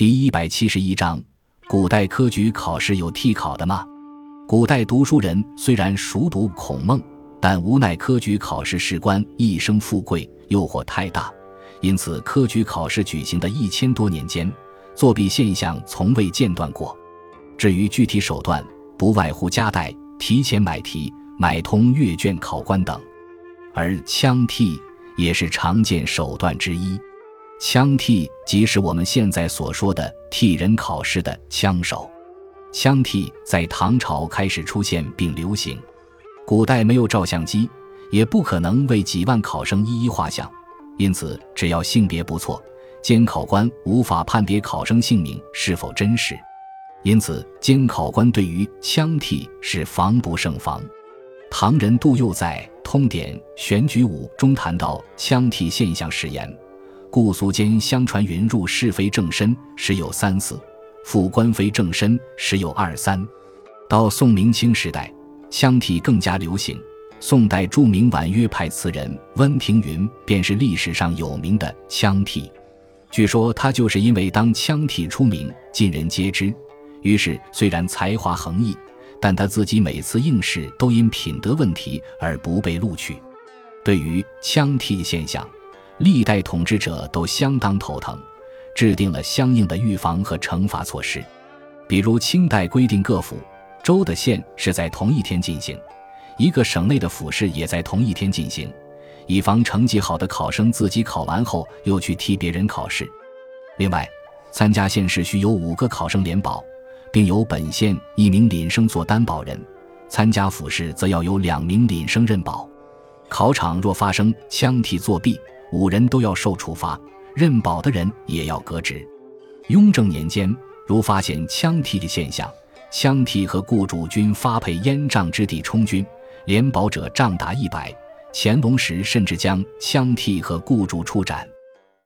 第一百七十一章：古代科举考试有替考的吗？古代读书人虽然熟读孔孟，但无奈科举考试事关一生富贵，诱惑太大，因此科举考试举行的一千多年间，作弊现象从未间断过。至于具体手段，不外乎夹带、提前买题、买通阅卷考官等，而枪替也是常见手段之一。枪替即是我们现在所说的替人考试的枪手。枪替在唐朝开始出现并流行。古代没有照相机，也不可能为几万考生一一画像，因此只要性别不错，监考官无法判别考生姓名是否真实。因此，监考官对于枪替是防不胜防。唐人杜佑在《通典·选举五》中谈到枪替现象时言。故俗间相传云入是非正身时有三四，复官非正身时有二三。到宋明清时代，枪替更加流行。宋代著名婉约派词人温庭筠便是历史上有名的枪替。据说他就是因为当腔体出名，尽人皆知，于是虽然才华横溢，但他自己每次应试都因品德问题而不被录取。对于腔体现象，历代统治者都相当头疼，制定了相应的预防和惩罚措施。比如清代规定各府、州的县是在同一天进行，一个省内的府试也在同一天进行，以防成绩好的考生自己考完后又去替别人考试。另外，参加县试需有五个考生联保，并由本县一名廪生做担保人；参加府试则要有两名廪生认保。考场若发生枪替作弊，五人都要受处罚，认保的人也要革职。雍正年间，如发现枪替的现象，枪替和雇主均发配燕瘴之地充军，连保者仗达一百。乾隆时甚至将枪替和雇主处斩。